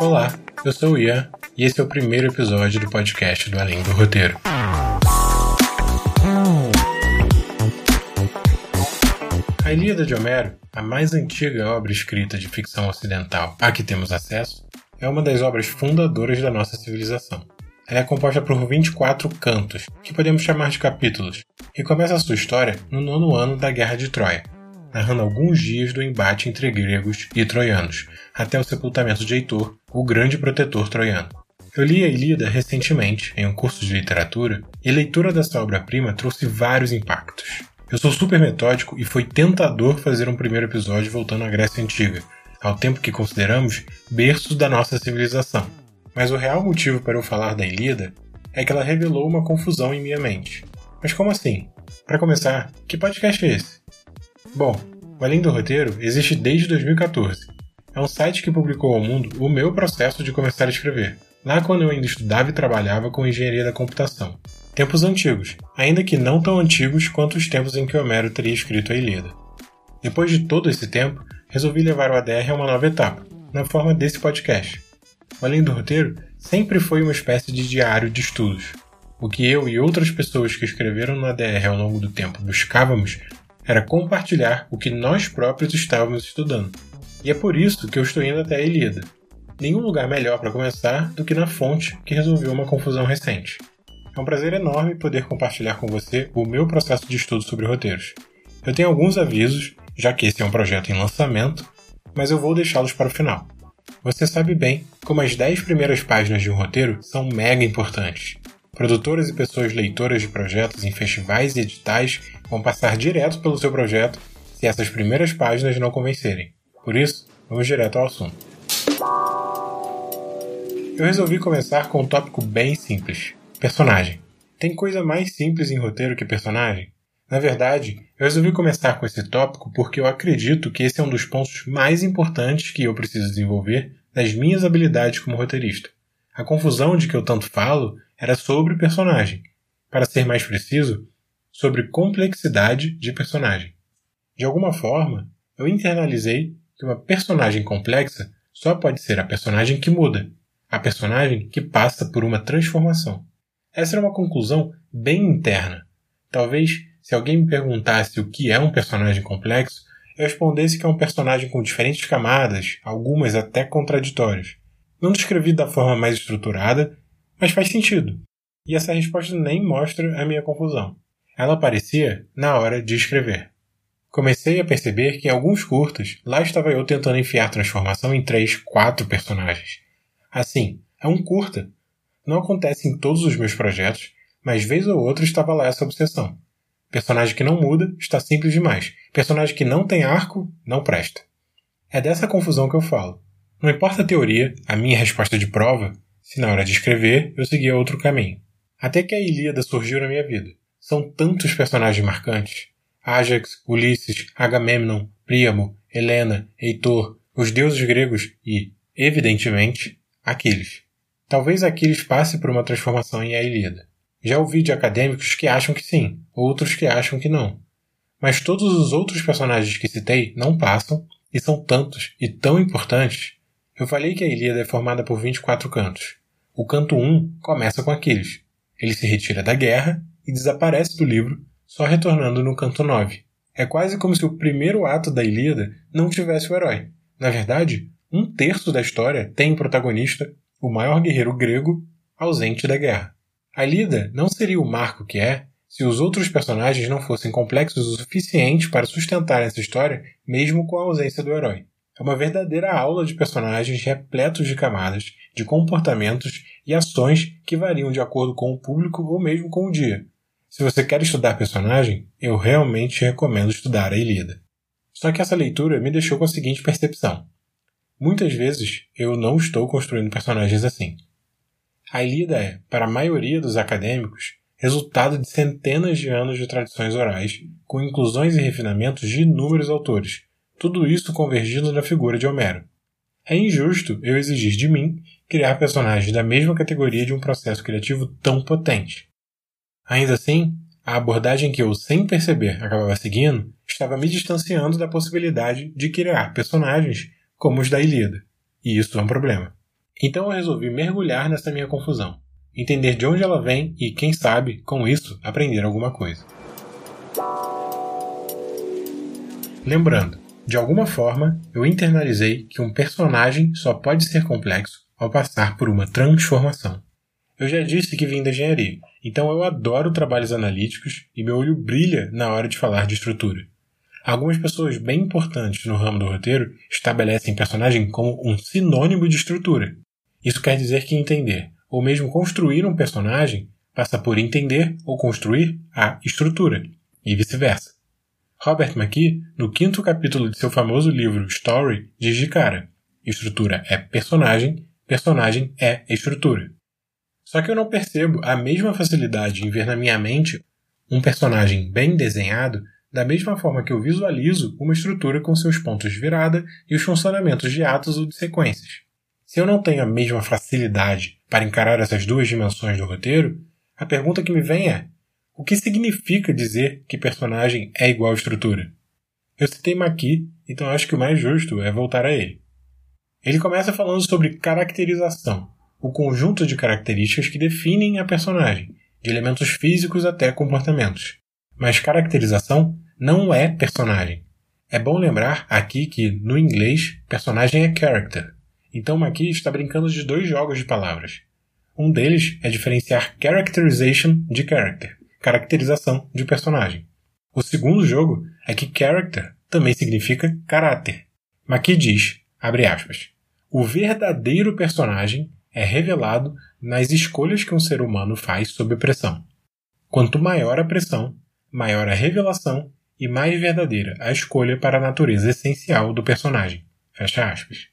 Olá, eu sou o Ian e esse é o primeiro episódio do podcast do Além do Roteiro. A Ilíada de Homero, a mais antiga obra escrita de ficção ocidental a que temos acesso, é uma das obras fundadoras da nossa civilização. Ela é composta por 24 cantos, que podemos chamar de capítulos, e começa a sua história no nono ano da Guerra de Troia, narrando alguns dias do embate entre gregos e troianos, até o sepultamento de Heitor, o grande protetor troiano. Eu li a Ilíada recentemente, em um curso de literatura, e a leitura dessa obra-prima trouxe vários impactos. Eu sou super metódico e foi tentador fazer um primeiro episódio voltando à Grécia Antiga, ao tempo que consideramos berço da nossa civilização. Mas o real motivo para eu falar da Ilíada é que ela revelou uma confusão em minha mente. Mas como assim? Para começar, que podcast é esse? Bom, o Além do Roteiro existe desde 2014. É um site que publicou ao mundo o meu processo de começar a escrever, lá quando eu ainda estudava e trabalhava com engenharia da computação. Tempos antigos, ainda que não tão antigos quanto os tempos em que Homero teria escrito a Ilíada. Depois de todo esse tempo, resolvi levar o ADR a uma nova etapa, na forma desse podcast. Além do Roteiro sempre foi uma espécie de diário de estudos. O que eu e outras pessoas que escreveram no ADR ao longo do tempo buscávamos era compartilhar o que nós próprios estávamos estudando. E é por isso que eu estou indo até a Ilíada. Nenhum lugar melhor para começar do que na fonte que resolveu uma confusão recente. É um prazer enorme poder compartilhar com você o meu processo de estudo sobre roteiros. Eu tenho alguns avisos, já que esse é um projeto em lançamento, mas eu vou deixá-los para o final. Você sabe bem como as 10 primeiras páginas de um roteiro são mega importantes. Produtoras e pessoas leitoras de projetos em festivais e editais vão passar direto pelo seu projeto se essas primeiras páginas não convencerem. Por isso, vamos direto ao assunto. Eu resolvi começar com um tópico bem simples: personagem. Tem coisa mais simples em roteiro que personagem? Na verdade, eu resolvi começar com esse tópico porque eu acredito que esse é um dos pontos mais importantes que eu preciso desenvolver nas minhas habilidades como roteirista. A confusão de que eu tanto falo era sobre personagem. Para ser mais preciso, sobre complexidade de personagem. De alguma forma, eu internalizei que uma personagem complexa só pode ser a personagem que muda, a personagem que passa por uma transformação. Essa era uma conclusão bem interna. Talvez, se alguém me perguntasse o que é um personagem complexo, eu respondesse que é um personagem com diferentes camadas, algumas até contraditórias. Não descrevi da forma mais estruturada, mas faz sentido. E essa resposta nem mostra a minha confusão. Ela aparecia na hora de escrever. Comecei a perceber que em alguns curtas, lá estava eu tentando enfiar transformação em três, quatro personagens. Assim, é um curta. Não acontece em todos os meus projetos, mas vez ou outra estava lá essa obsessão. Personagem que não muda está simples demais. Personagem que não tem arco não presta. É dessa confusão que eu falo. Não importa a teoria, a minha resposta de prova, se na hora de escrever eu seguia outro caminho. Até que a Ilíada surgiu na minha vida. São tantos personagens marcantes. Ajax, Ulisses, Agamemnon, Príamo, Helena, Heitor, os deuses gregos e, evidentemente, Aquiles. Talvez Aquiles passe por uma transformação em A Ilíada. Já ouvi de acadêmicos que acham que sim, outros que acham que não. Mas todos os outros personagens que citei não passam, e são tantos e tão importantes. Eu falei que a Ilíada é formada por 24 cantos. O canto 1 começa com Aquiles. Ele se retira da guerra e desaparece do livro, só retornando no canto 9. É quase como se o primeiro ato da Ilíada não tivesse o herói. Na verdade, um terço da história tem o protagonista, o maior guerreiro grego, ausente da guerra. A Ilíada não seria o marco que é se os outros personagens não fossem complexos o suficiente para sustentar essa história, mesmo com a ausência do herói. É uma verdadeira aula de personagens repletos de camadas, de comportamentos e ações que variam de acordo com o público ou mesmo com o dia, se você quer estudar personagem, eu realmente recomendo estudar a Ilíada. Só que essa leitura me deixou com a seguinte percepção. Muitas vezes eu não estou construindo personagens assim. A Ilíada é, para a maioria dos acadêmicos, resultado de centenas de anos de tradições orais, com inclusões e refinamentos de inúmeros autores, tudo isso convergindo na figura de Homero. É injusto eu exigir de mim criar personagens da mesma categoria de um processo criativo tão potente. Ainda assim, a abordagem que eu, sem perceber, acabava seguindo estava me distanciando da possibilidade de criar personagens como os da Ilíada. E isso é um problema. Então eu resolvi mergulhar nessa minha confusão, entender de onde ela vem e, quem sabe, com isso, aprender alguma coisa. Lembrando, de alguma forma, eu internalizei que um personagem só pode ser complexo ao passar por uma transformação. Eu já disse que vim da engenharia, então eu adoro trabalhos analíticos e meu olho brilha na hora de falar de estrutura. Algumas pessoas bem importantes no ramo do roteiro estabelecem personagem como um sinônimo de estrutura. Isso quer dizer que entender, ou mesmo construir um personagem, passa por entender ou construir a estrutura, e vice-versa. Robert McKee, no quinto capítulo de seu famoso livro Story, diz de cara: estrutura é personagem, personagem é estrutura. Só que eu não percebo a mesma facilidade em ver na minha mente um personagem bem desenhado da mesma forma que eu visualizo uma estrutura com seus pontos de virada e os funcionamentos de atos ou de sequências. Se eu não tenho a mesma facilidade para encarar essas duas dimensões do roteiro, a pergunta que me vem é: o que significa dizer que personagem é igual estrutura? Eu citei Maqui, então acho que o mais justo é voltar a ele. Ele começa falando sobre caracterização, o conjunto de características que definem a personagem, de elementos físicos até comportamentos. Mas caracterização não é personagem. É bom lembrar aqui que, no inglês, personagem é character. Então aqui está brincando de dois jogos de palavras. Um deles é diferenciar characterization de character, caracterização de personagem. O segundo jogo é que character também significa caráter. Maqui diz, abre aspas, o verdadeiro personagem é revelado nas escolhas que um ser humano faz sob pressão. Quanto maior a pressão, maior a revelação e mais verdadeira a escolha para a natureza essencial do personagem. Fecha aspas.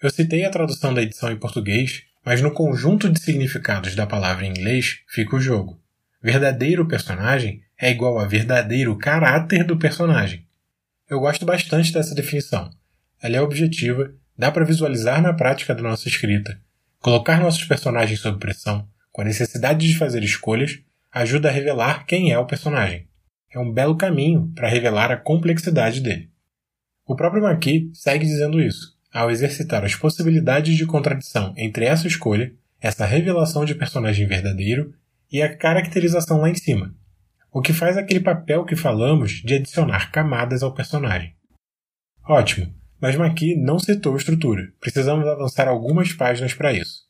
Eu citei a tradução da edição em português, mas no conjunto de significados da palavra em inglês fica o jogo. Verdadeiro personagem é igual a verdadeiro caráter do personagem. Eu gosto bastante dessa definição. Ela é objetiva, dá para visualizar na prática da nossa escrita, Colocar nossos personagens sob pressão, com a necessidade de fazer escolhas, ajuda a revelar quem é o personagem. É um belo caminho para revelar a complexidade dele. O próprio Marquis segue dizendo isso, ao exercitar as possibilidades de contradição entre essa escolha, essa revelação de personagem verdadeiro e a caracterização lá em cima, o que faz aquele papel que falamos de adicionar camadas ao personagem. Ótimo! Mas Maqui não citou estrutura. Precisamos avançar algumas páginas para isso.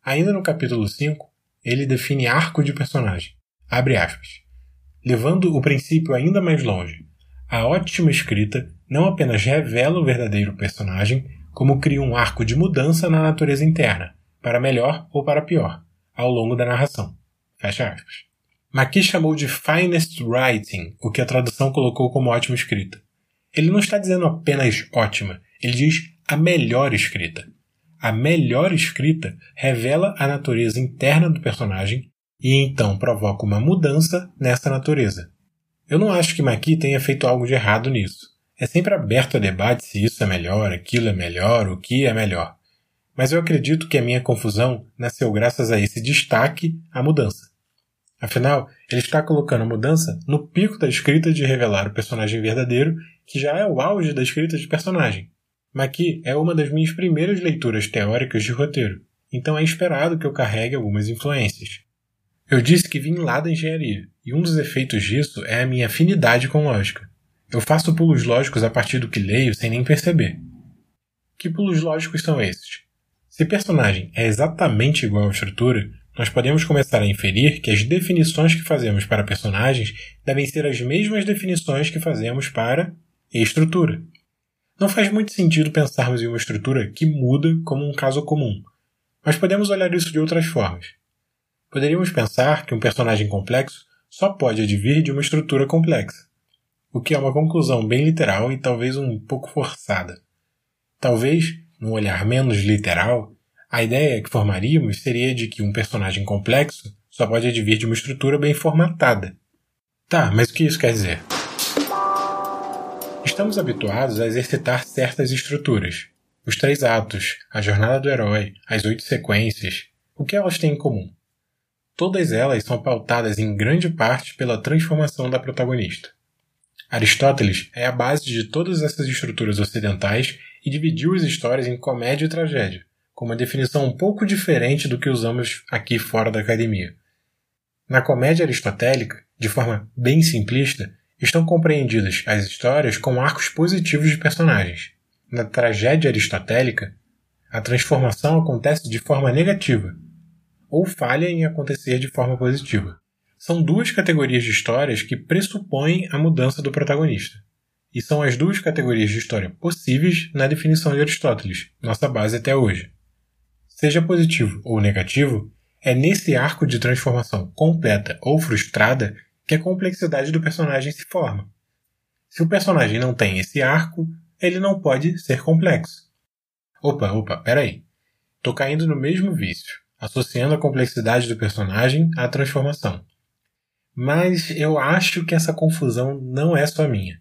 Ainda no capítulo 5, ele define arco de personagem. Abre aspas. Levando o princípio ainda mais longe, a ótima escrita não apenas revela o verdadeiro personagem, como cria um arco de mudança na natureza interna, para melhor ou para pior, ao longo da narração. Fecha aspas. Maqui chamou de finest writing, o que a tradução colocou como ótima escrita. Ele não está dizendo apenas ótima, ele diz a melhor escrita. A melhor escrita revela a natureza interna do personagem e então provoca uma mudança nessa natureza. Eu não acho que Maqui tenha feito algo de errado nisso. É sempre aberto a debate se isso é melhor, aquilo é melhor, o que é melhor. Mas eu acredito que a minha confusão nasceu graças a esse destaque à mudança. Afinal, ele está colocando a mudança no pico da escrita de revelar o personagem verdadeiro que já é o auge da escrita de personagem. Maqui é uma das minhas primeiras leituras teóricas de roteiro, então é esperado que eu carregue algumas influências. Eu disse que vim lá da engenharia, e um dos efeitos disso é a minha afinidade com lógica. Eu faço pulos lógicos a partir do que leio sem nem perceber. Que pulos lógicos são esses? Se personagem é exatamente igual à estrutura, nós podemos começar a inferir que as definições que fazemos para personagens devem ser as mesmas definições que fazemos para e estrutura. Não faz muito sentido pensarmos em uma estrutura que muda como um caso comum, mas podemos olhar isso de outras formas. Poderíamos pensar que um personagem complexo só pode advir de uma estrutura complexa, o que é uma conclusão bem literal e talvez um pouco forçada. Talvez, num olhar menos literal, a ideia que formaríamos seria de que um personagem complexo só pode advir de uma estrutura bem formatada. Tá, mas o que isso quer dizer? Estamos habituados a exercitar certas estruturas. Os três atos, a jornada do herói, as oito sequências, o que elas têm em comum? Todas elas são pautadas em grande parte pela transformação da protagonista. Aristóteles é a base de todas essas estruturas ocidentais e dividiu as histórias em comédia e tragédia, com uma definição um pouco diferente do que usamos aqui fora da academia. Na comédia aristotélica, de forma bem simplista, estão compreendidas as histórias com arcos positivos de personagens. Na tragédia aristotélica, a transformação acontece de forma negativa, ou falha em acontecer de forma positiva. São duas categorias de histórias que pressupõem a mudança do protagonista. E são as duas categorias de história possíveis na definição de Aristóteles, nossa base até hoje seja positivo ou negativo, é nesse arco de transformação completa ou frustrada que a complexidade do personagem se forma. Se o personagem não tem esse arco, ele não pode ser complexo. Opa, opa, peraí. Tô caindo no mesmo vício, associando a complexidade do personagem à transformação. Mas eu acho que essa confusão não é só minha.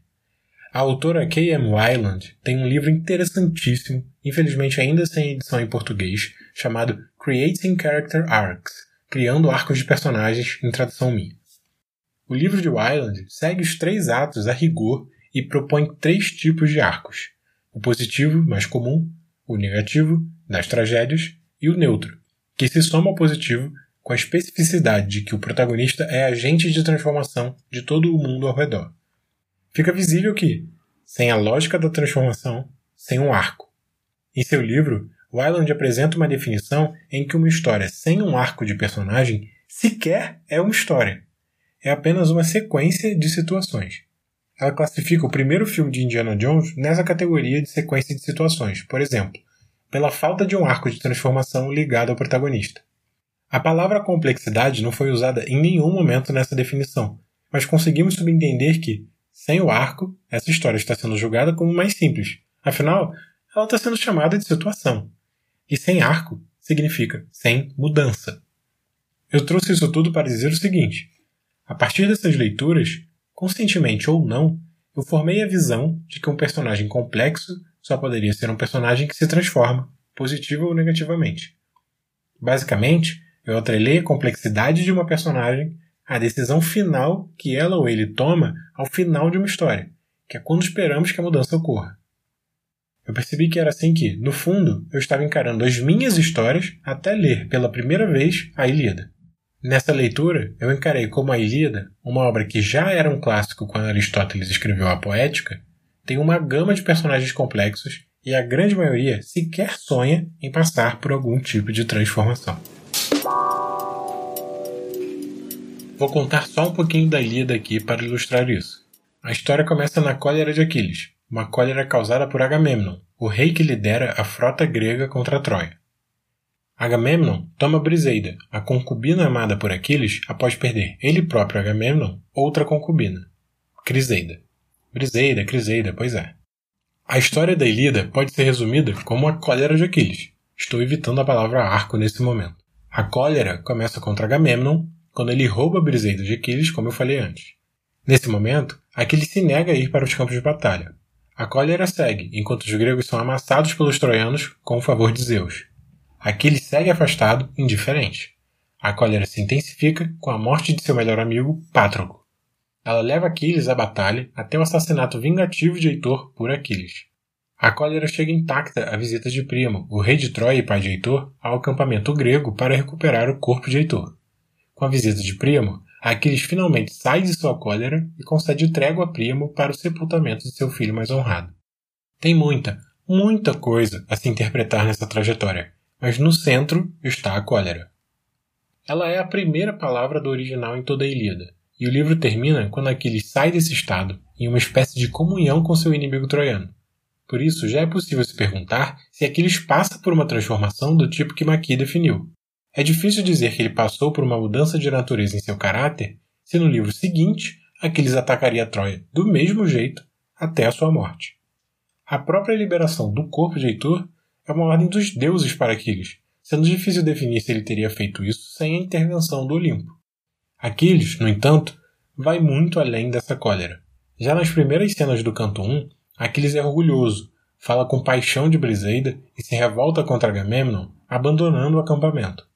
A autora K.M. Wyland tem um livro interessantíssimo, infelizmente ainda sem edição em português, chamado Creating Character Arcs Criando Arcos de Personagens, em tradução minha. O livro de Wyland segue os três atos a rigor e propõe três tipos de arcos: o positivo, mais comum, o negativo, das tragédias, e o neutro, que se soma ao positivo com a especificidade de que o protagonista é agente de transformação de todo o mundo ao redor fica visível que, sem a lógica da transformação, sem um arco. Em seu livro, Wyland apresenta uma definição em que uma história sem um arco de personagem sequer é uma história. É apenas uma sequência de situações. Ela classifica o primeiro filme de Indiana Jones nessa categoria de sequência de situações, por exemplo, pela falta de um arco de transformação ligado ao protagonista. A palavra complexidade não foi usada em nenhum momento nessa definição, mas conseguimos subentender que, sem o arco, essa história está sendo julgada como mais simples. Afinal, ela está sendo chamada de situação. E sem arco significa sem mudança. Eu trouxe isso tudo para dizer o seguinte: a partir dessas leituras, conscientemente ou não, eu formei a visão de que um personagem complexo só poderia ser um personagem que se transforma, positiva ou negativamente. Basicamente, eu atrelei a complexidade de uma personagem a decisão final que ela ou ele toma ao final de uma história, que é quando esperamos que a mudança ocorra. Eu percebi que era assim que, no fundo, eu estava encarando as minhas histórias até ler pela primeira vez a Ilíada. Nessa leitura, eu encarei como a Ilíada, uma obra que já era um clássico quando Aristóteles escreveu a Poética, tem uma gama de personagens complexos e a grande maioria sequer sonha em passar por algum tipo de transformação. Vou contar só um pouquinho da Ilíada aqui para ilustrar isso. A história começa na cólera de Aquiles, uma cólera causada por Agamemnon, o rei que lidera a frota grega contra Troia. Agamemnon toma Briseida, a concubina amada por Aquiles após perder ele próprio Agamemnon, outra concubina, Criseida. Briseida, Criseida, pois é. A história da Ilíada pode ser resumida como a cólera de Aquiles. Estou evitando a palavra arco nesse momento. A cólera começa contra Agamemnon quando ele rouba Briseida de Aquiles, como eu falei antes. Nesse momento, Aquiles se nega a ir para os campos de batalha. A cólera segue, enquanto os gregos são amassados pelos troianos com o favor de Zeus. Aquiles segue afastado, indiferente. A cólera se intensifica com a morte de seu melhor amigo, Pátroco. Ela leva Aquiles à batalha até o assassinato vingativo de Heitor por Aquiles. A cólera chega intacta à visita de Príamo, o rei de Troia e pai de Heitor, ao acampamento grego para recuperar o corpo de Heitor. Com a visita de Príamo, Aquiles finalmente sai de sua cólera e concede trégua a Príamo para o sepultamento de seu filho mais honrado. Tem muita, muita coisa a se interpretar nessa trajetória, mas no centro está a cólera. Ela é a primeira palavra do original em toda a Ilíada, e o livro termina quando Aquiles sai desse estado em uma espécie de comunhão com seu inimigo troiano. Por isso, já é possível se perguntar se Aquiles passa por uma transformação do tipo que Maqui definiu. É difícil dizer que ele passou por uma mudança de natureza em seu caráter se no livro seguinte Aquiles atacaria Troia do mesmo jeito até a sua morte. A própria liberação do corpo de Heitor é uma ordem dos deuses para Aquiles, sendo difícil definir se ele teria feito isso sem a intervenção do Olimpo. Aquiles, no entanto, vai muito além dessa cólera. Já nas primeiras cenas do canto 1, Aquiles é orgulhoso, fala com paixão de Briseida e se revolta contra Agamemnon, abandonando o acampamento.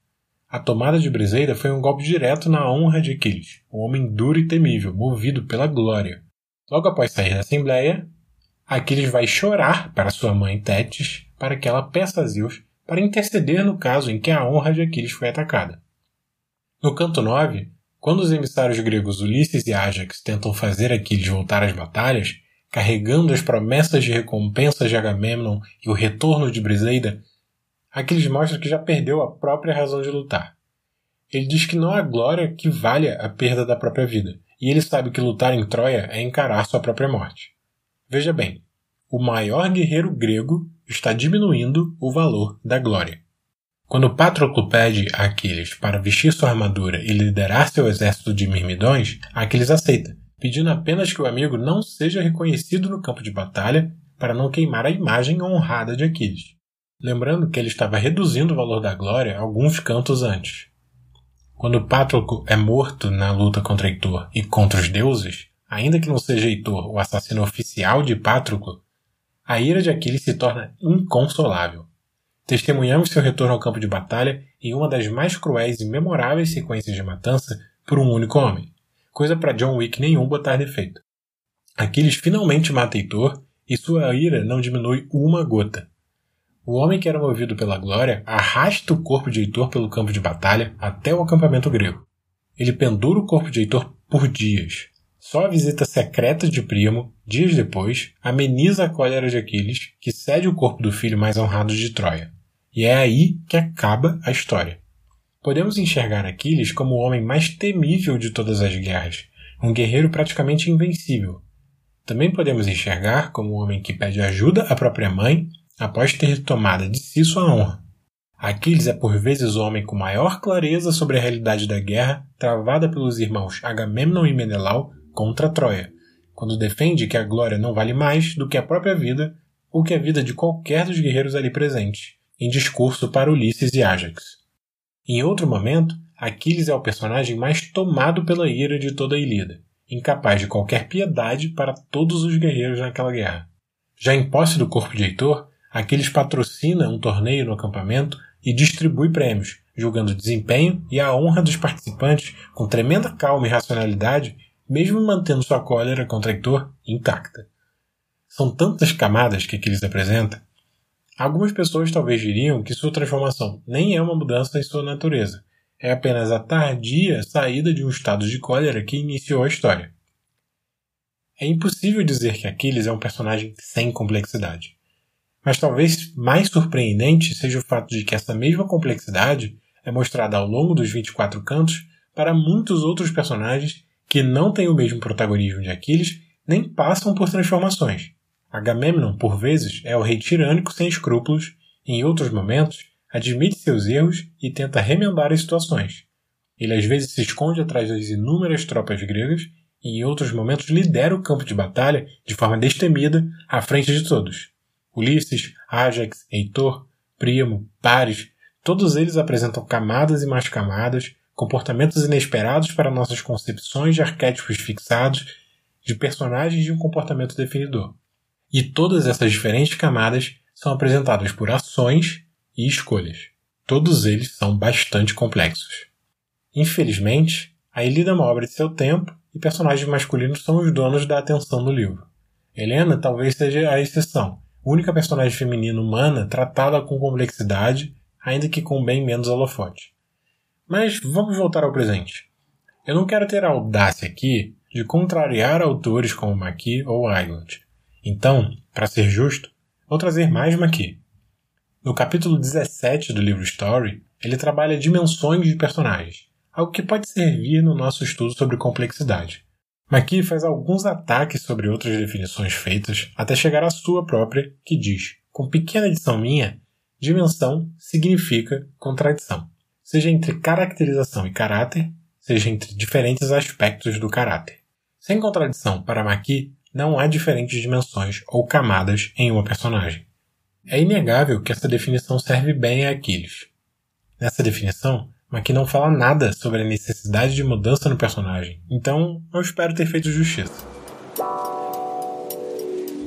A tomada de Briseida foi um golpe direto na honra de Aquiles, um homem duro e temível, movido pela glória. Logo após sair da Assembleia, Aquiles vai chorar para sua mãe Tétis para que ela peça a Zeus para interceder no caso em que a honra de Aquiles foi atacada. No canto 9, quando os emissários gregos Ulisses e Ajax tentam fazer Aquiles voltar às batalhas, carregando as promessas de recompensas de Agamemnon e o retorno de Briseida, Aquiles mostra que já perdeu a própria razão de lutar. Ele diz que não há glória que valha a perda da própria vida, e ele sabe que lutar em Troia é encarar sua própria morte. Veja bem, o maior guerreiro grego está diminuindo o valor da glória. Quando Patroclo pede a Aquiles para vestir sua armadura e liderar seu exército de mirmidões, Aquiles aceita, pedindo apenas que o amigo não seja reconhecido no campo de batalha para não queimar a imagem honrada de Aquiles. Lembrando que ele estava reduzindo o valor da glória alguns cantos antes. Quando Patroclo é morto na luta contra Heitor e contra os deuses, ainda que não seja Heitor o assassino oficial de Patroclo, a ira de Aquiles se torna inconsolável. Testemunhamos seu retorno ao campo de batalha em uma das mais cruéis e memoráveis sequências de matança por um único homem, coisa para John Wick nenhum botar defeito. Aquiles finalmente mata Heitor e sua ira não diminui uma gota. O homem que era movido pela glória arrasta o corpo de Heitor pelo campo de batalha até o acampamento grego. Ele pendura o corpo de Heitor por dias, só a visita secreta de Primo, dias depois, ameniza a cólera de Aquiles, que cede o corpo do filho mais honrado de Troia. E é aí que acaba a história. Podemos enxergar Aquiles como o homem mais temível de todas as guerras, um guerreiro praticamente invencível. Também podemos enxergar como um homem que pede ajuda à própria mãe após ter tomado de si sua honra. Aquiles é por vezes o homem com maior clareza sobre a realidade da guerra travada pelos irmãos Agamemnon e Menelau contra Troia, quando defende que a glória não vale mais do que a própria vida ou que a vida de qualquer dos guerreiros ali presentes, em discurso para Ulisses e Ajax. Em outro momento, Aquiles é o personagem mais tomado pela ira de toda a Ilíada, incapaz de qualquer piedade para todos os guerreiros naquela guerra. Já em posse do corpo de Heitor, Aquiles patrocina um torneio no acampamento e distribui prêmios, julgando o desempenho e a honra dos participantes com tremenda calma e racionalidade mesmo mantendo sua cólera contra Heitor intacta. São tantas camadas que Aquiles apresenta. Algumas pessoas talvez diriam que sua transformação nem é uma mudança em sua natureza, é apenas a tardia saída de um estado de cólera que iniciou a história. É impossível dizer que Aquiles é um personagem sem complexidade. Mas talvez mais surpreendente seja o fato de que essa mesma complexidade é mostrada ao longo dos 24 cantos para muitos outros personagens que não têm o mesmo protagonismo de Aquiles, nem passam por transformações. Agamemnon, por vezes, é o rei tirânico sem escrúpulos, e em outros momentos, admite seus erros e tenta remendar as situações. Ele às vezes se esconde atrás das inúmeras tropas gregas e em outros momentos lidera o campo de batalha de forma destemida à frente de todos. Ulisses, Ajax, Heitor, Primo, Paris, todos eles apresentam camadas e mais camadas, comportamentos inesperados para nossas concepções de arquétipos fixados, de personagens de um comportamento definidor. E todas essas diferentes camadas são apresentadas por ações e escolhas. Todos eles são bastante complexos. Infelizmente, a Elida é uma obra de seu tempo e personagens masculinos são os donos da atenção no livro. Helena talvez seja a exceção, única personagem feminina humana tratada com complexidade, ainda que com bem menos holofote. Mas vamos voltar ao presente. Eu não quero ter a audácia aqui de contrariar autores como Maqui ou Island. Então, para ser justo, vou trazer mais Maqui. No capítulo 17 do livro Story, ele trabalha dimensões de personagens, algo que pode servir no nosso estudo sobre complexidade. Maqui faz alguns ataques sobre outras definições feitas até chegar à sua própria, que diz, com pequena edição minha, dimensão significa contradição seja entre caracterização e caráter, seja entre diferentes aspectos do caráter. Sem contradição, para Maqui, não há diferentes dimensões ou camadas em uma personagem. É inegável que essa definição serve bem a Aquiles. Nessa definição, Maqui não fala nada sobre a necessidade de mudança no personagem, então eu espero ter feito justiça.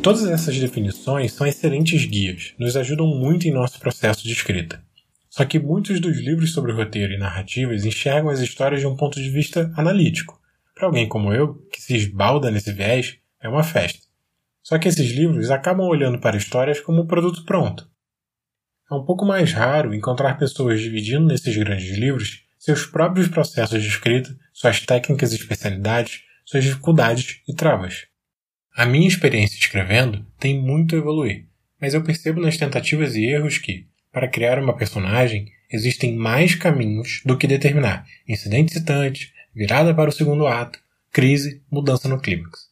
Todas essas definições são excelentes guias, nos ajudam muito em nosso processo de escrita. Só que muitos dos livros sobre roteiro e narrativas enxergam as histórias de um ponto de vista analítico. Para alguém como eu, que se esbalda nesse viés, é uma festa. Só que esses livros acabam olhando para histórias como um produto pronto. É um pouco mais raro encontrar pessoas dividindo nesses grandes livros seus próprios processos de escrita, suas técnicas e especialidades, suas dificuldades e travas. A minha experiência escrevendo tem muito a evoluir, mas eu percebo nas tentativas e erros que, para criar uma personagem, existem mais caminhos do que determinar incidente citante, virada para o segundo ato, crise, mudança no clímax.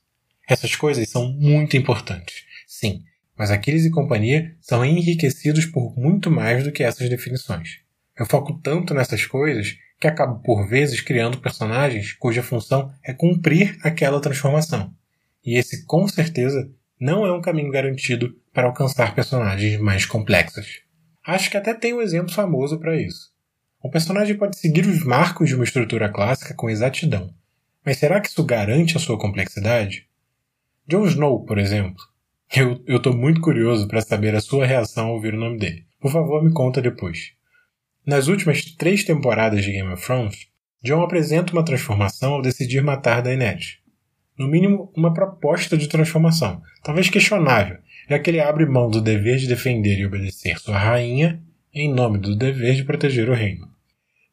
Essas coisas são muito importantes, sim, mas Aquiles e companhia são enriquecidos por muito mais do que essas definições. Eu foco tanto nessas coisas que acabo por vezes criando personagens cuja função é cumprir aquela transformação. E esse, com certeza, não é um caminho garantido para alcançar personagens mais complexas. Acho que até tem um exemplo famoso para isso. Um personagem pode seguir os marcos de uma estrutura clássica com exatidão, mas será que isso garante a sua complexidade? Jon Snow, por exemplo, eu, tô muito curioso para saber a sua reação ao ouvir o nome dele. Por favor, me conta depois. Nas últimas três temporadas de Game of Thrones, Jon apresenta uma transformação ao decidir matar Daenerys. No mínimo, uma proposta de transformação, talvez questionável, já que ele abre mão do dever de defender e obedecer sua rainha em nome do dever de proteger o reino.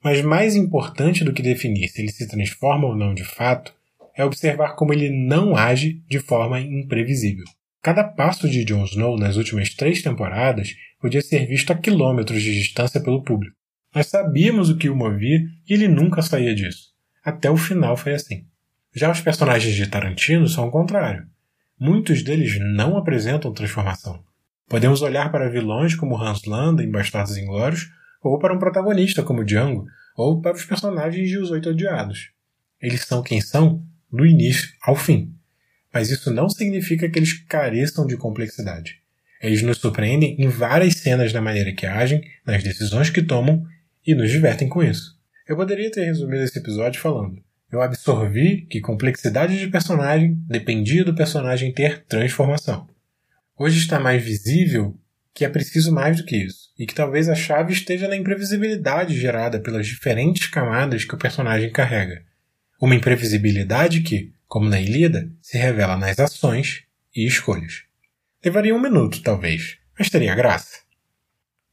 Mas mais importante do que definir se ele se transforma ou não de fato é observar como ele não age de forma imprevisível. Cada passo de Jon Snow nas últimas três temporadas podia ser visto a quilômetros de distância pelo público. Nós sabíamos o que o movia e ele nunca saía disso. Até o final foi assim. Já os personagens de Tarantino são o contrário. Muitos deles não apresentam transformação. Podemos olhar para vilões como Hans Landa em Bastardos Inglórios, ou para um protagonista como Django, ou para os personagens de Os Oito Odiados. Eles são quem são do início ao fim mas isso não significa que eles careçam de complexidade. Eles nos surpreendem em várias cenas da maneira que agem, nas decisões que tomam e nos divertem com isso. Eu poderia ter resumido esse episódio falando: eu absorvi que complexidade de personagem dependia do personagem ter transformação. Hoje está mais visível que é preciso mais do que isso, e que talvez a chave esteja na imprevisibilidade gerada pelas diferentes camadas que o personagem carrega. Uma imprevisibilidade que, como na Ilíada, se revela nas ações e escolhas. Levaria um minuto, talvez, mas teria graça.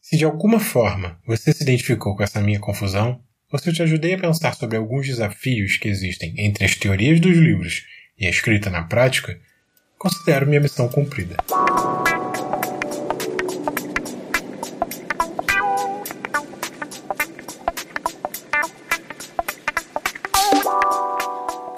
Se de alguma forma você se identificou com essa minha confusão, eu te ajudei a pensar sobre alguns desafios que existem entre as teorias dos livros e a escrita na prática, considero minha missão cumprida.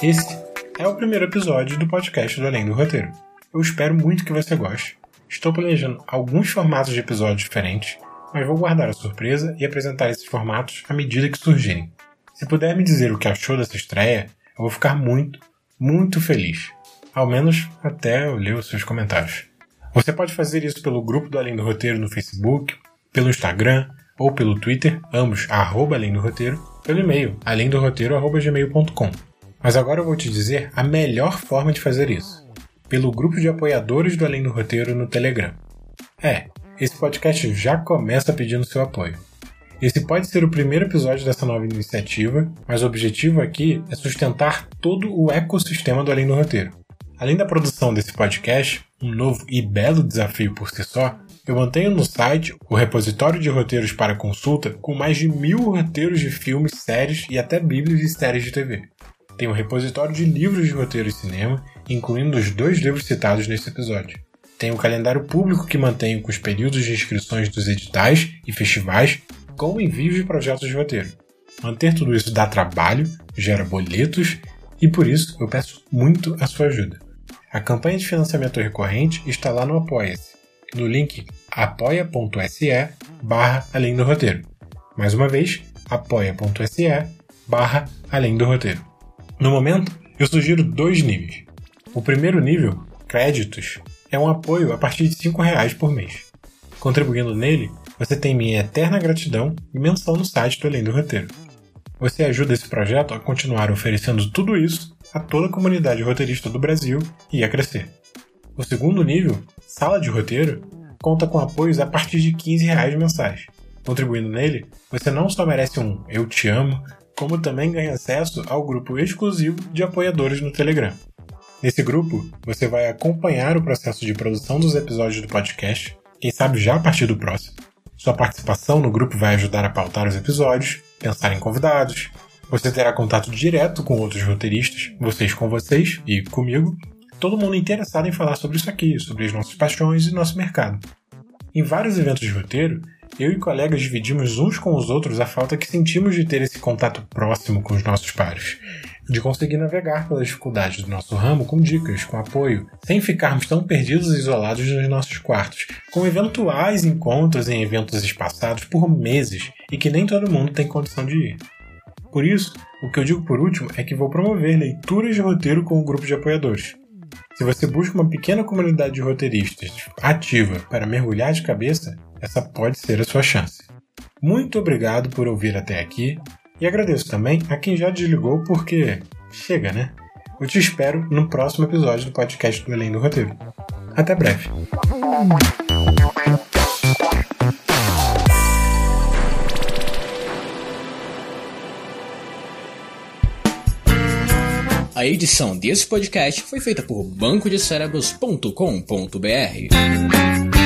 Esse é o primeiro episódio do podcast do Além do Roteiro. Eu espero muito que você goste. Estou planejando alguns formatos de episódios diferentes, mas vou guardar a surpresa e apresentar esses formatos à medida que surgirem. Se puder me dizer o que achou dessa estreia, eu vou ficar muito, muito feliz. Ao menos até eu ler os seus comentários. Você pode fazer isso pelo grupo do Além do Roteiro no Facebook, pelo Instagram ou pelo Twitter, ambos arroba além do roteiro, pelo e-mail alemdoroteiro.gmail.com. Mas agora eu vou te dizer a melhor forma de fazer isso: pelo grupo de apoiadores do Além do Roteiro no Telegram. É, esse podcast já começa pedindo seu apoio. Esse pode ser o primeiro episódio dessa nova iniciativa, mas o objetivo aqui é sustentar todo o ecossistema do Além do Roteiro. Além da produção desse podcast, um novo e belo desafio por si só, eu mantenho no site o repositório de roteiros para consulta com mais de mil roteiros de filmes, séries e até bíblias e séries de TV tem um repositório de livros de roteiro e cinema, incluindo os dois livros citados nesse episódio. Tem um calendário público que mantém com os períodos de inscrições dos editais e festivais, com envios de projetos de roteiro. Manter tudo isso dá trabalho, gera boletos e por isso eu peço muito a sua ajuda. A campanha de financiamento recorrente está lá no Apoia-se, no link apoia.se barra além do roteiro. Mais uma vez, apoia.se barra além do roteiro. No momento, eu sugiro dois níveis. O primeiro nível, créditos, é um apoio a partir de R$ reais por mês. Contribuindo nele, você tem minha eterna gratidão e menção no site do Além do Roteiro. Você ajuda esse projeto a continuar oferecendo tudo isso a toda a comunidade roteirista do Brasil e a crescer. O segundo nível, Sala de Roteiro, conta com apoios a partir de 15 reais mensais. Contribuindo nele, você não só merece um Eu Te Amo como também ganha acesso ao grupo exclusivo de apoiadores no Telegram. Nesse grupo, você vai acompanhar o processo de produção dos episódios do podcast, quem sabe já a partir do próximo. Sua participação no grupo vai ajudar a pautar os episódios, pensar em convidados. Você terá contato direto com outros roteiristas, vocês com vocês e comigo, todo mundo interessado em falar sobre isso aqui, sobre as nossas paixões e nosso mercado. Em vários eventos de roteiro, eu e colegas dividimos uns com os outros a falta que sentimos de ter esse contato próximo com os nossos pares, de conseguir navegar pelas dificuldades do nosso ramo com dicas, com apoio, sem ficarmos tão perdidos e isolados nos nossos quartos, com eventuais encontros em eventos espaçados por meses e que nem todo mundo tem condição de ir. Por isso, o que eu digo por último é que vou promover leituras de roteiro com o grupo de apoiadores. Se você busca uma pequena comunidade de roteiristas ativa para mergulhar de cabeça, essa pode ser a sua chance. Muito obrigado por ouvir até aqui e agradeço também a quem já desligou porque chega, né? Eu te espero no próximo episódio do podcast do Além do Roteiro. Até breve. A edição desse podcast foi feita por bancodecerebros.com.br.